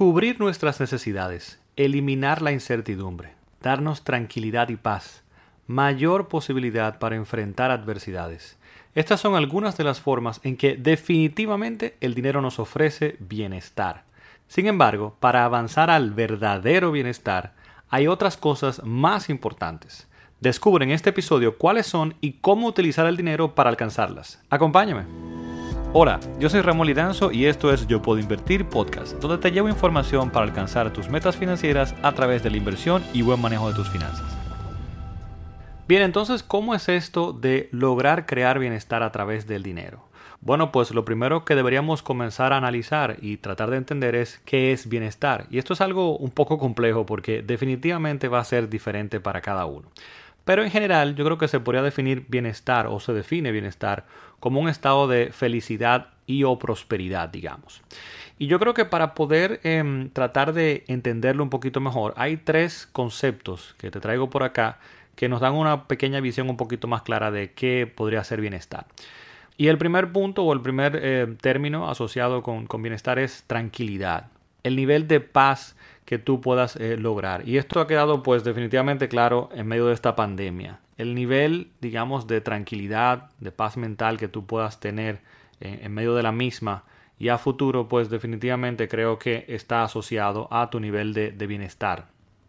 Cubrir nuestras necesidades, eliminar la incertidumbre, darnos tranquilidad y paz, mayor posibilidad para enfrentar adversidades. Estas son algunas de las formas en que definitivamente el dinero nos ofrece bienestar. Sin embargo, para avanzar al verdadero bienestar, hay otras cosas más importantes. Descubre en este episodio cuáles son y cómo utilizar el dinero para alcanzarlas. Acompáñame. Hola, yo soy Ramón Lidanzo y esto es Yo Puedo Invertir Podcast, donde te llevo información para alcanzar tus metas financieras a través de la inversión y buen manejo de tus finanzas. Bien, entonces, ¿cómo es esto de lograr crear bienestar a través del dinero? Bueno, pues lo primero que deberíamos comenzar a analizar y tratar de entender es qué es bienestar. Y esto es algo un poco complejo porque definitivamente va a ser diferente para cada uno. Pero en general yo creo que se podría definir bienestar o se define bienestar como un estado de felicidad y o prosperidad, digamos. Y yo creo que para poder em, tratar de entenderlo un poquito mejor, hay tres conceptos que te traigo por acá que nos dan una pequeña visión un poquito más clara de qué podría ser bienestar. Y el primer punto o el primer eh, término asociado con, con bienestar es tranquilidad. El nivel de paz que tú puedas eh, lograr. Y esto ha quedado pues definitivamente claro en medio de esta pandemia. El nivel, digamos, de tranquilidad, de paz mental que tú puedas tener en, medio de la misma y a futuro, pues definitivamente creo que está asociado a tu nivel de, de bienestar.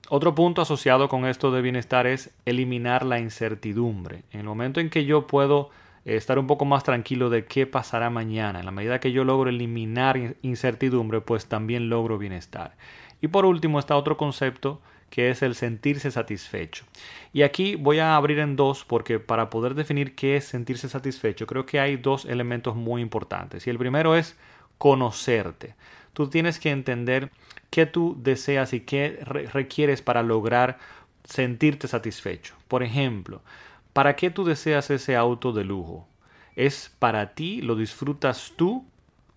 Otro punto asociado con esto de bienestar es eliminar la incertidumbre. En el momento en que yo puedo eh, estar un poco más tranquilo de qué pasará mañana, en la medida que yo logro eliminar incertidumbre, pues también logro bienestar. Y por último está otro concepto que es el sentirse satisfecho. Y aquí voy a abrir en dos porque para poder definir qué es sentirse satisfecho creo que hay dos elementos muy importantes. Y el primero es conocerte. Tú tienes que entender qué tú deseas y qué requieres para lograr sentirte satisfecho. Por ejemplo, ¿para qué tú deseas ese auto de lujo? ¿Es para ti? ¿Lo disfrutas tú?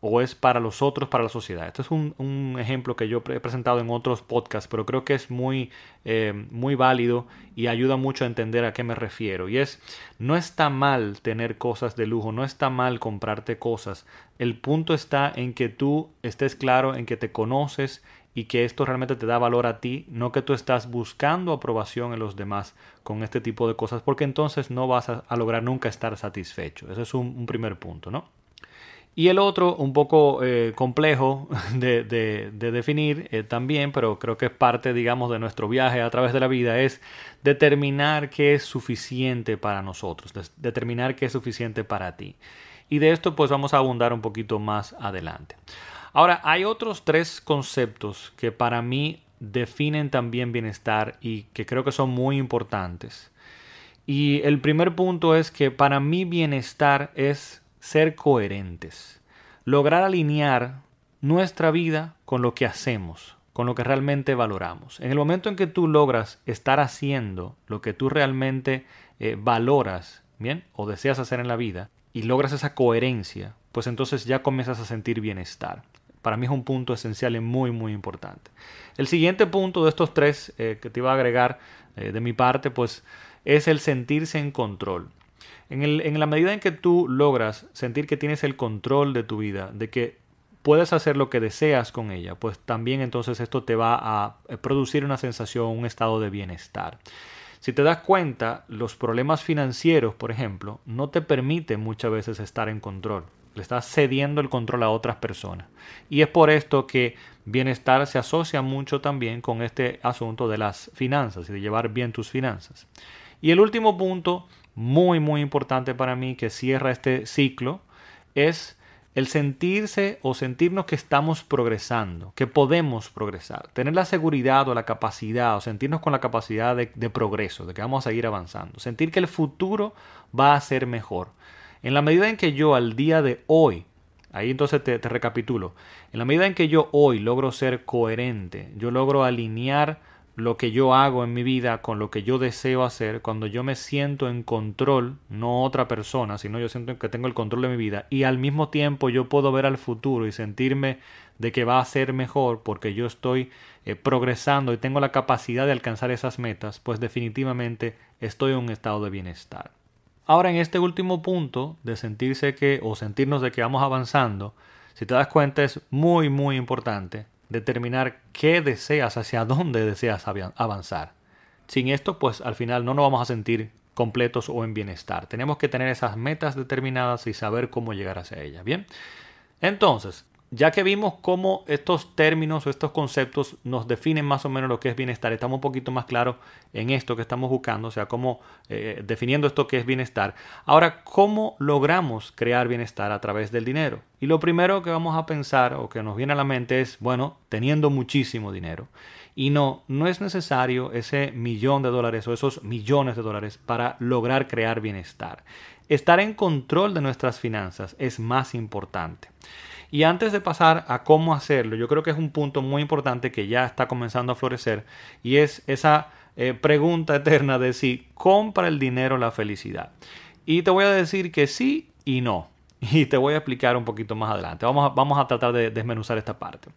O es para los otros, para la sociedad. Este es un, ejemplo que yo he presentado en otros podcasts, pero creo que es muy, eh, muy válido y ayuda mucho a entender a qué me refiero. Y es, no está mal tener cosas de lujo, no está mal comprarte cosas. El punto está en que tú estés claro, en que te conoces y que esto realmente te da valor a ti, no que tú estás buscando aprobación en los demás con este tipo de cosas, porque entonces no vas a, lograr nunca estar satisfecho. Ese es un primer punto, ¿no? Y el otro, un poco eh, complejo de, definir eh, también, pero creo que es parte, digamos, de nuestro viaje a través de la vida, es determinar qué es suficiente para nosotros, determinar qué es suficiente para ti. Y de esto pues vamos a abundar un poquito más adelante. Ahora, hay otros tres conceptos que para mí definen también bienestar y que creo que son muy importantes. Y el primer punto es que para mí bienestar es ser coherentes, lograr alinear nuestra vida con lo que hacemos, con lo que realmente valoramos. En el momento en que tú logras estar haciendo lo que tú realmente eh, valoras, bien, o deseas hacer en la vida, y logras esa coherencia, pues entonces ya comienzas a sentir bienestar. Para mí es un punto esencial y muy, muy importante. El siguiente punto de estos tres eh, que te iba a agregar eh, de mi parte, pues es el sentirse en control. En, la medida en que tú logras sentir que tienes el control de tu vida, de que puedes hacer lo que deseas con ella, pues también entonces esto te va a eh, producir una sensación, un estado de bienestar. Si te das cuenta, los problemas financieros, por ejemplo, no te permiten muchas veces estar en control. Le estás cediendo el control a otras personas. Y es por esto que bienestar se asocia mucho también con este asunto de las finanzas y de llevar bien tus finanzas. Y el último punto muy, muy importante para mí que cierra este ciclo es el sentirse o sentirnos que estamos progresando, que podemos progresar, tener la seguridad o la capacidad o sentirnos con la capacidad de, progreso, de que vamos a seguir avanzando, sentir que el futuro va a ser mejor. En la medida en que yo al día de hoy, ahí entonces te recapitulo, en la medida en que yo hoy logro ser coherente, yo logro alinear lo que yo hago en mi vida con lo que yo deseo hacer, cuando yo me siento en control, no otra persona, sino yo siento que tengo el control de mi vida y al mismo tiempo yo puedo ver al futuro y sentirme de que va a ser mejor porque yo estoy eh, progresando y tengo la capacidad de alcanzar esas metas, pues definitivamente estoy en un estado de bienestar. Ahora en este último punto de sentirse que o sentirnos de que vamos avanzando, si te das cuenta es muy muy importante determinar qué deseas, hacia dónde deseas avanzar. Sin esto, pues al final no nos vamos a sentir completos o en bienestar. Tenemos que tener esas metas determinadas y saber cómo llegar hacia ellas. Bien, entonces, ya que vimos cómo estos términos o estos conceptos nos definen más o menos lo que es bienestar, estamos un poquito más claros en esto que estamos buscando, o sea, cómo eh, definiendo esto que es bienestar. Ahora, ¿cómo logramos crear bienestar a través del dinero? Y lo primero que vamos a pensar o que nos viene a la mente es, bueno, teniendo muchísimo dinero. Y no, no es necesario ese millón de dólares o esos millones de dólares para lograr crear bienestar. Estar en control de nuestras finanzas es más importante. Y antes de pasar a cómo hacerlo, yo creo que es un punto muy importante que ya está comenzando a florecer y es esa eh, pregunta eterna de si compra el dinero la felicidad. Y te voy a decir que sí y no. Y te voy a explicar un poquito más adelante. Vamos a, vamos a tratar de desmenuzar esta parte.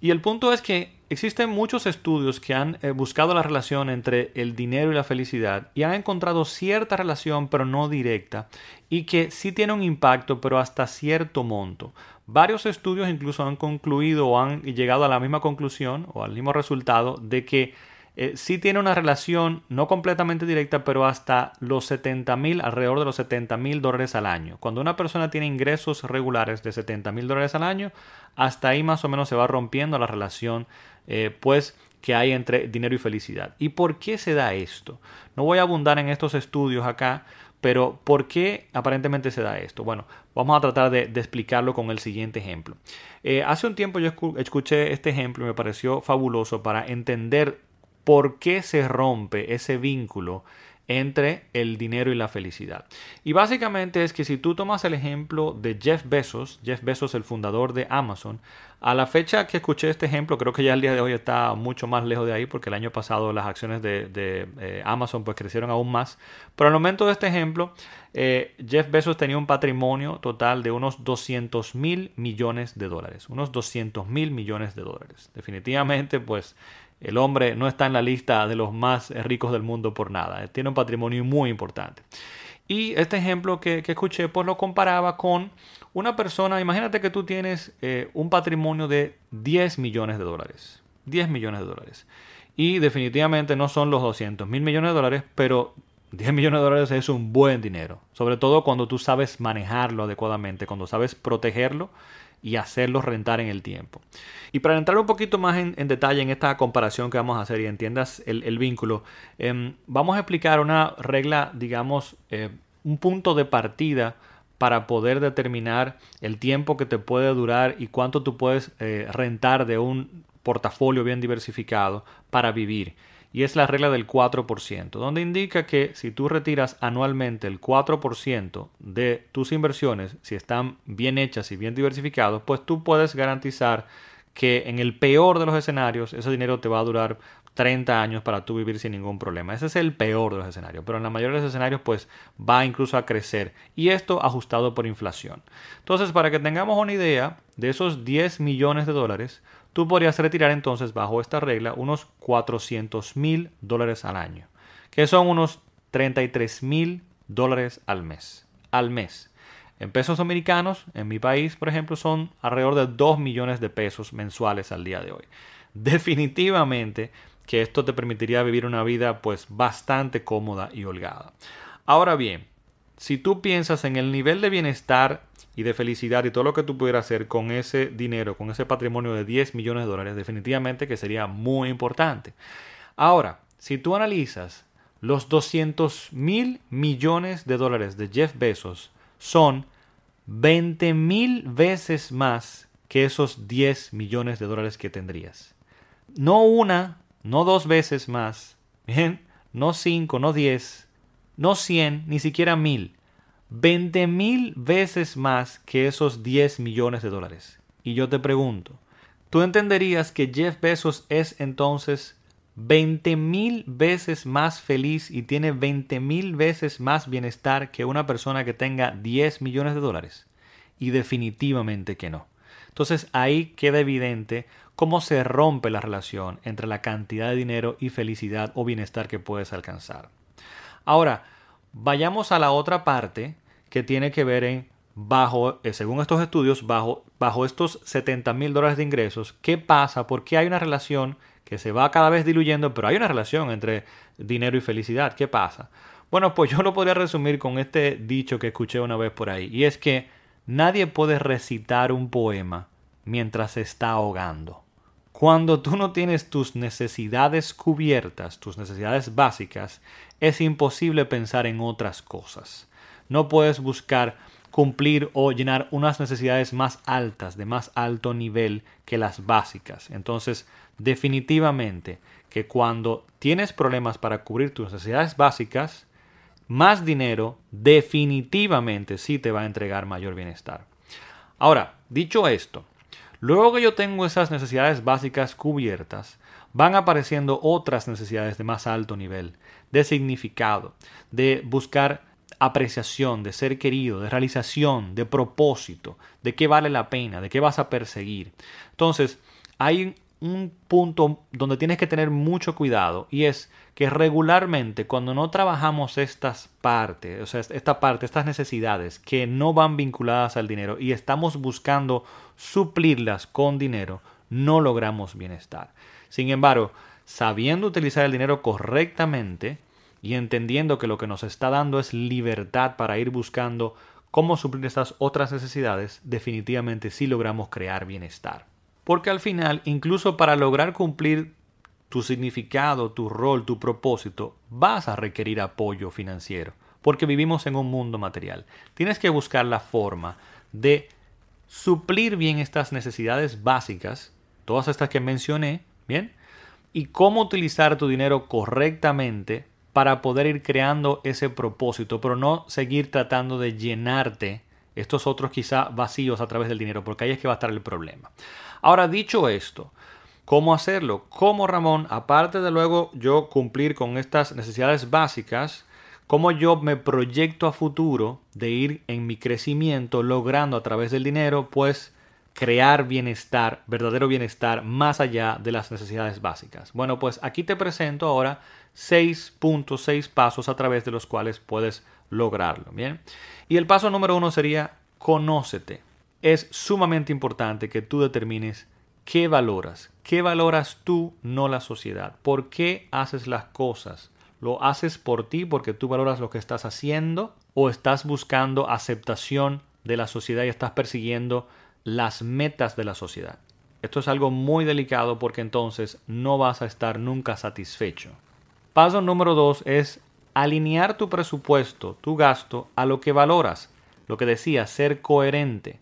Y el punto es que existen muchos estudios que han eh, buscado la relación entre el dinero y la felicidad y han encontrado cierta relación pero no directa y que sí tiene un impacto pero hasta cierto monto. Varios estudios incluso han concluido o han llegado a la misma conclusión o al mismo resultado de que eh, sí tiene una relación no completamente directa, pero hasta los 70 mil, alrededor de los 70 mil dólares al año. Cuando una persona tiene ingresos regulares de 70 mil dólares al año, hasta ahí más o menos se va rompiendo la relación, eh, pues que hay entre dinero y felicidad. ¿Y por qué se da esto? No voy a abundar en estos estudios acá, pero ¿por qué aparentemente se da esto? Bueno, vamos a tratar de, explicarlo con el siguiente ejemplo. Eh, hace un tiempo yo escuché este ejemplo y me pareció fabuloso para entender por qué se rompe ese vínculo entre el dinero y la felicidad. Y básicamente es que si tú tomas el ejemplo de Jeff Bezos, Jeff Bezos el fundador de Amazon, a la fecha que escuché este ejemplo, creo que ya el día de hoy está mucho más lejos de ahí porque el año pasado las acciones de, eh, Amazon pues crecieron aún más. Pero al momento de este ejemplo, eh, Jeff Bezos tenía un patrimonio total de unos 200 mil millones de dólares. Unos 200 mil millones de dólares. Definitivamente pues el hombre no está en la lista de los más ricos del mundo por nada. Tiene un patrimonio muy importante. Y este ejemplo que, escuché, pues lo comparaba con una persona, imagínate que tú tienes eh, un patrimonio de 10 millones de dólares. 10 millones de dólares. Y definitivamente no son los 200 mil millones de dólares, pero 10 millones de dólares es un buen dinero. Sobre todo cuando tú sabes manejarlo adecuadamente, cuando sabes protegerlo y hacerlo rentar en el tiempo. Y para entrar un poquito más en, detalle en esta comparación que vamos a hacer y entiendas el, vínculo, em, vamos a explicar una regla, digamos, eh, un punto de partida para poder determinar el tiempo que te puede durar y cuánto tú puedes eh, rentar de un portafolio bien diversificado para vivir y es la regla del 4%, donde indica que si tú retiras anualmente el 4% de tus inversiones, si están bien hechas y bien diversificadas, pues tú puedes garantizar que en el peor de los escenarios ese dinero te va a durar 30 años para tú vivir sin ningún problema. Ese es el peor de los escenarios, pero en la mayoría de los escenarios pues va incluso a crecer y esto ajustado por inflación. Entonces, para que tengamos una idea de esos 10 millones de dólares, tú podrías retirar entonces bajo esta regla unos 400 mil dólares al año, que son unos 33 mil dólares al mes. Al mes. En pesos dominicanos, en mi país, por ejemplo, son alrededor de 2 millones de pesos mensuales al día de hoy. Definitivamente que esto te permitiría vivir una vida pues bastante cómoda y holgada. Ahora bien, si tú piensas en el nivel de bienestar y de felicidad y todo lo que tú pudieras hacer con ese dinero, con ese patrimonio de 10 millones de dólares, definitivamente que sería muy importante. Ahora, si tú analizas los 200 mil millones de dólares de Jeff Bezos, son 20 mil veces más que esos 10 millones de dólares que tendrías. No una, no dos veces más, bien, no cinco, no diez, no cien, ni siquiera mil. 20 mil veces más que esos 10 millones de dólares. Y yo te pregunto, ¿tú entenderías que Jeff Bezos es entonces 20 mil veces más feliz y tiene 20 mil veces más bienestar que una persona que tenga 10 millones de dólares? Y definitivamente que no. Entonces ahí queda evidente cómo se rompe la relación entre la cantidad de dinero y felicidad o bienestar que puedes alcanzar. Ahora, vayamos a la otra parte que tiene que ver en bajo, eh, según estos estudios, bajo, bajo estos 70 mil dólares de ingresos, ¿qué pasa? Porque hay una relación que se va cada vez diluyendo, pero hay una relación entre dinero y felicidad. ¿Qué pasa? Bueno, pues yo lo podría resumir con este dicho que escuché una vez por ahí, y es que nadie puede recitar un poema mientras se está ahogando. Cuando tú no tienes tus necesidades cubiertas, tus necesidades básicas, es imposible pensar en otras cosas. No puedes buscar cumplir o llenar unas necesidades más altas, de más alto nivel que las básicas. Entonces, definitivamente que cuando tienes problemas para cubrir tus necesidades básicas, más dinero definitivamente sí te va a entregar mayor bienestar. Ahora, dicho esto, luego que yo tengo esas necesidades básicas cubiertas, van apareciendo otras necesidades de más alto nivel, de significado, de buscar apreciación, de ser querido, de realización, de propósito, de qué vale la pena, de qué vas a perseguir. Entonces, hay un punto donde tienes que tener mucho cuidado y es que regularmente cuando no trabajamos estas partes, o sea, esta parte, estas necesidades que no van vinculadas al dinero y estamos buscando suplirlas con dinero, no logramos bienestar. Sin embargo, sabiendo utilizar el dinero correctamente y entendiendo que lo que nos está dando es libertad para ir buscando cómo suplir estas otras necesidades, definitivamente sí logramos crear bienestar. Porque al final, incluso para lograr cumplir tu significado, tu rol, tu propósito, vas a requerir apoyo financiero, porque vivimos en un mundo material. Tienes que buscar la forma de suplir bien estas necesidades básicas, todas estas que mencioné, ¿bien? Y cómo utilizar tu dinero correctamente para poder ir creando ese propósito, pero no seguir tratando de llenarte estos otros quizá vacíos a través del dinero, porque ahí es que va a estar el problema. Ahora, dicho esto, ¿cómo hacerlo? ¿Cómo Ramón, aparte de luego yo cumplir con estas necesidades básicas, cómo yo me proyecto a futuro de ir en mi crecimiento logrando a través del dinero, pues crear bienestar, verdadero bienestar más allá de las necesidades básicas? Bueno, pues aquí te presento ahora 6.6 pasos a través de los cuales puedes lograrlo, ¿bien? Y el paso número uno sería conócete es sumamente importante que tú determines qué valoras. ¿Qué valoras tú, no la sociedad? ¿Por qué haces las cosas? ¿Lo haces por ti porque tú valoras lo que estás haciendo? ¿O estás buscando aceptación de la sociedad y estás persiguiendo las metas de la sociedad? Esto es algo muy delicado porque entonces no vas a estar nunca satisfecho. Paso número dos es alinear tu presupuesto, tu gasto, a lo que valoras. Lo que decía, ser coherente.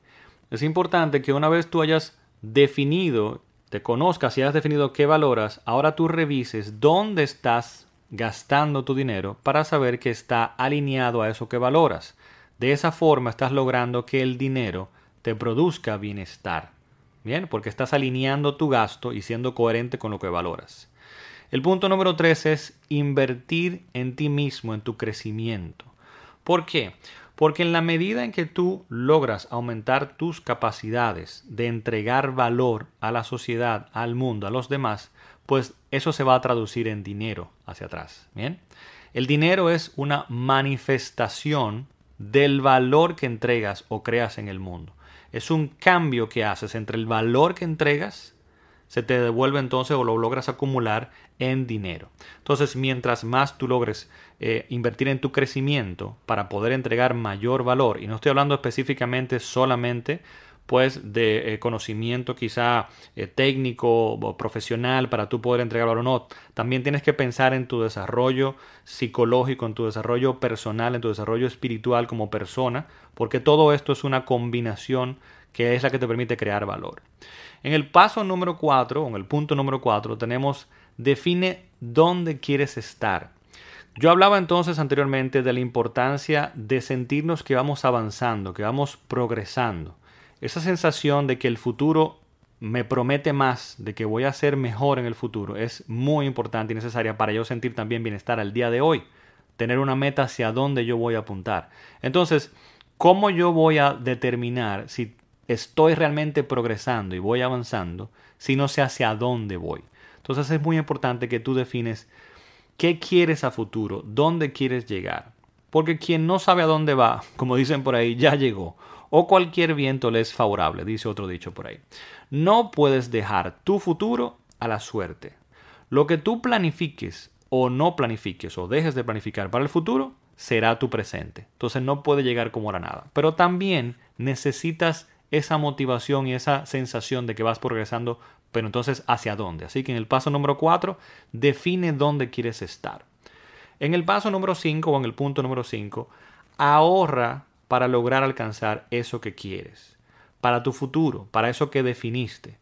Es importante que una vez tú hayas definido, te conozcas y hayas definido qué valoras, ahora tú revises dónde estás gastando tu dinero para saber que está alineado a eso que valoras. De esa forma estás logrando que el dinero te produzca bienestar. Bien, porque estás alineando tu gasto y siendo coherente con lo que valoras. El punto número tres es invertir en ti mismo, en tu crecimiento. ¿Por qué? Porque en la medida en que tú logras aumentar tus capacidades de entregar valor a la sociedad, al mundo, a los demás, pues eso se va a traducir en dinero hacia atrás. Bien. El dinero es una manifestación del valor que entregas o creas en el mundo. Es un cambio que haces entre el valor que entregas se te devuelve entonces o lo logras acumular en dinero. Entonces, mientras más tú logres eh, invertir en tu crecimiento para poder entregar mayor valor, y no estoy hablando específicamente solamente pues de eh, conocimiento quizá eh, técnico o profesional para tú poder entregar valor o no. También tienes que pensar en tu desarrollo psicológico, en tu desarrollo personal, en tu desarrollo espiritual como persona, porque todo esto es una combinación que es la que te permite crear valor. En el paso número 4, o en el punto número 4, tenemos define dónde quieres estar. Yo hablaba entonces anteriormente de la importancia de sentirnos que vamos avanzando, que vamos progresando. Esa sensación de que el futuro me promete más, de que voy a ser mejor en el futuro, es muy importante y necesaria para yo sentir también bienestar al día de hoy. Tener una meta hacia dónde yo voy a apuntar. Entonces, ¿cómo yo voy a determinar si estoy realmente progresando y voy avanzando si no sé hacia dónde voy. Entonces es muy importante que tú defines qué quieres a futuro, dónde quieres llegar. Porque quien no sabe a dónde va, como dicen por ahí, ya llegó. O cualquier viento le es favorable, dice otro dicho por ahí. No puedes dejar tu futuro a la suerte. Lo que tú planifiques o no planifiques o dejes de planificar para el futuro será tu presente. Entonces no puede llegar como la nada. Pero también necesitas esa motivación y esa sensación de que vas progresando, pero entonces hacia dónde. Así que en el paso número 4, define dónde quieres estar. En el paso número 5 o en el punto número 5, ahorra para lograr alcanzar eso que quieres, para tu futuro, para eso que definiste.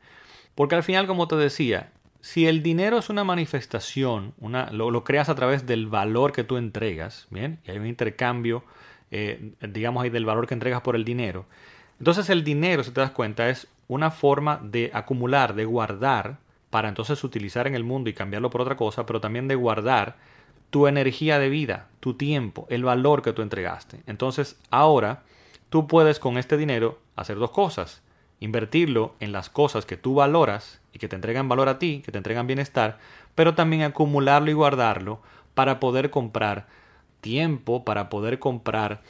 Porque al final, como te decía, si el dinero es una manifestación, una, lo, creas a través del valor que tú entregas, ¿bien? Y hay un intercambio, eh, digamos ahí, del valor que entregas por el dinero. Entonces el dinero, si te das cuenta, es una forma de acumular, de guardar, para entonces utilizar en el mundo y cambiarlo por otra cosa, pero también de guardar tu energía de vida, tu tiempo, el valor que tú entregaste. Entonces ahora tú puedes con este dinero hacer dos cosas invertirlo en las cosas que tú valoras y que te entregan valor a ti, que te entregan bienestar, pero también acumularlo y guardarlo para poder comprar tiempo, para poder comprar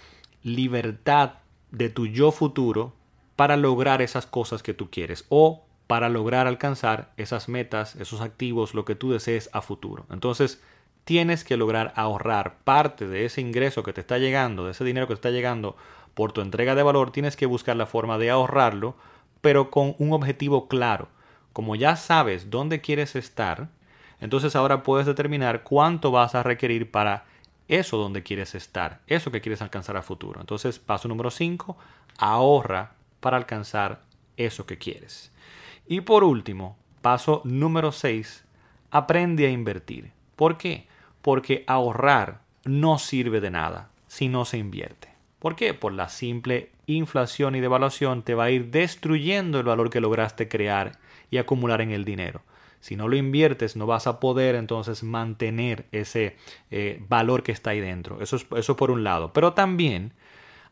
libertad de tu yo futuro para lograr esas cosas que tú quieres o para lograr alcanzar esas metas, esos activos, lo que tú desees a futuro. Entonces, tienes que lograr ahorrar parte de ese ingreso que te está llegando, de ese dinero que te está llegando por tu entrega de valor, tienes que buscar la forma de ahorrarlo pero con un objetivo claro. Como ya sabes dónde quieres estar, entonces ahora puedes determinar cuánto vas a requerir para eso donde quieres estar, eso que quieres alcanzar a futuro. Entonces, paso número 5, ahorra para alcanzar eso que quieres. Y por último, paso número 6, aprende a invertir. ¿Por qué? Porque ahorrar no sirve de nada si no se invierte. ¿Por qué? Por la simple inflación y devaluación te va a ir destruyendo el valor que lograste crear y acumular en el dinero. Si no lo inviertes, no vas a poder entonces mantener ese eh, valor que está ahí dentro. Eso es, eso por un lado. Pero también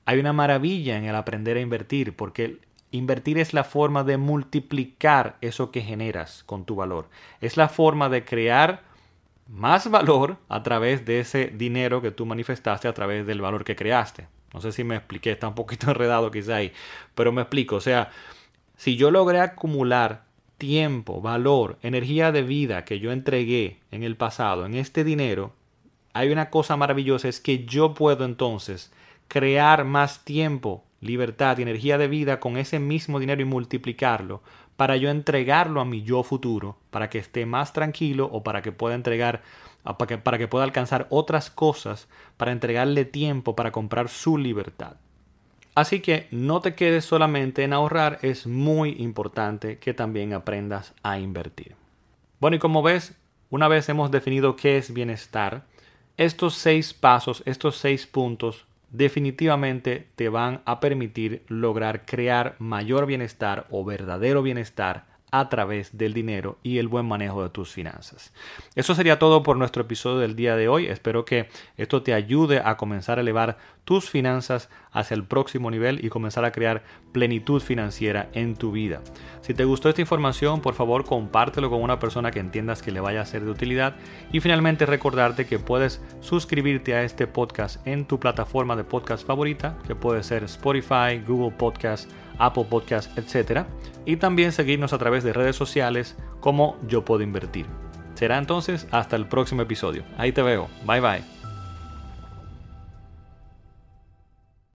hay una maravilla en el aprender a invertir, porque invertir es la forma de multiplicar eso que generas con tu valor. Es la forma de crear más valor a través de ese dinero que tú manifestaste a través del valor que creaste. No sé si me expliqué, está un poquito enredado quizá ahí, pero me explico. O sea, si yo logré acumular tiempo, valor, energía de vida que yo entregué en el pasado, en este dinero, hay una cosa maravillosa, es que yo puedo entonces crear más tiempo, libertad y energía de vida con ese mismo dinero y multiplicarlo para yo entregarlo a mi yo futuro, para que esté más tranquilo o para que pueda entregar para que, para que pueda alcanzar otras cosas, para entregarle tiempo para comprar su libertad. Así que no te quedes solamente en ahorrar, es muy importante que también aprendas a invertir. Bueno, y como ves, una vez hemos definido qué es bienestar, estos seis pasos, estos seis puntos definitivamente te van a permitir lograr crear mayor bienestar o verdadero bienestar a través del dinero y el buen manejo de tus finanzas. Eso sería todo por nuestro episodio del día de hoy. Espero que esto te ayude a comenzar a elevar tus finanzas hacia el próximo nivel y comenzar a crear plenitud financiera en tu vida. Si te gustó esta información, por favor compártelo con una persona que entiendas que le vaya a ser de utilidad y finalmente recordarte que puedes suscribirte a este podcast en tu plataforma de podcast favorita, que puede ser Spotify, Google Podcast, Apple Podcast, etc. Y también seguirnos a través de redes sociales como Yo Puedo Invertir. Será entonces hasta el próximo episodio. Ahí te veo. Bye bye.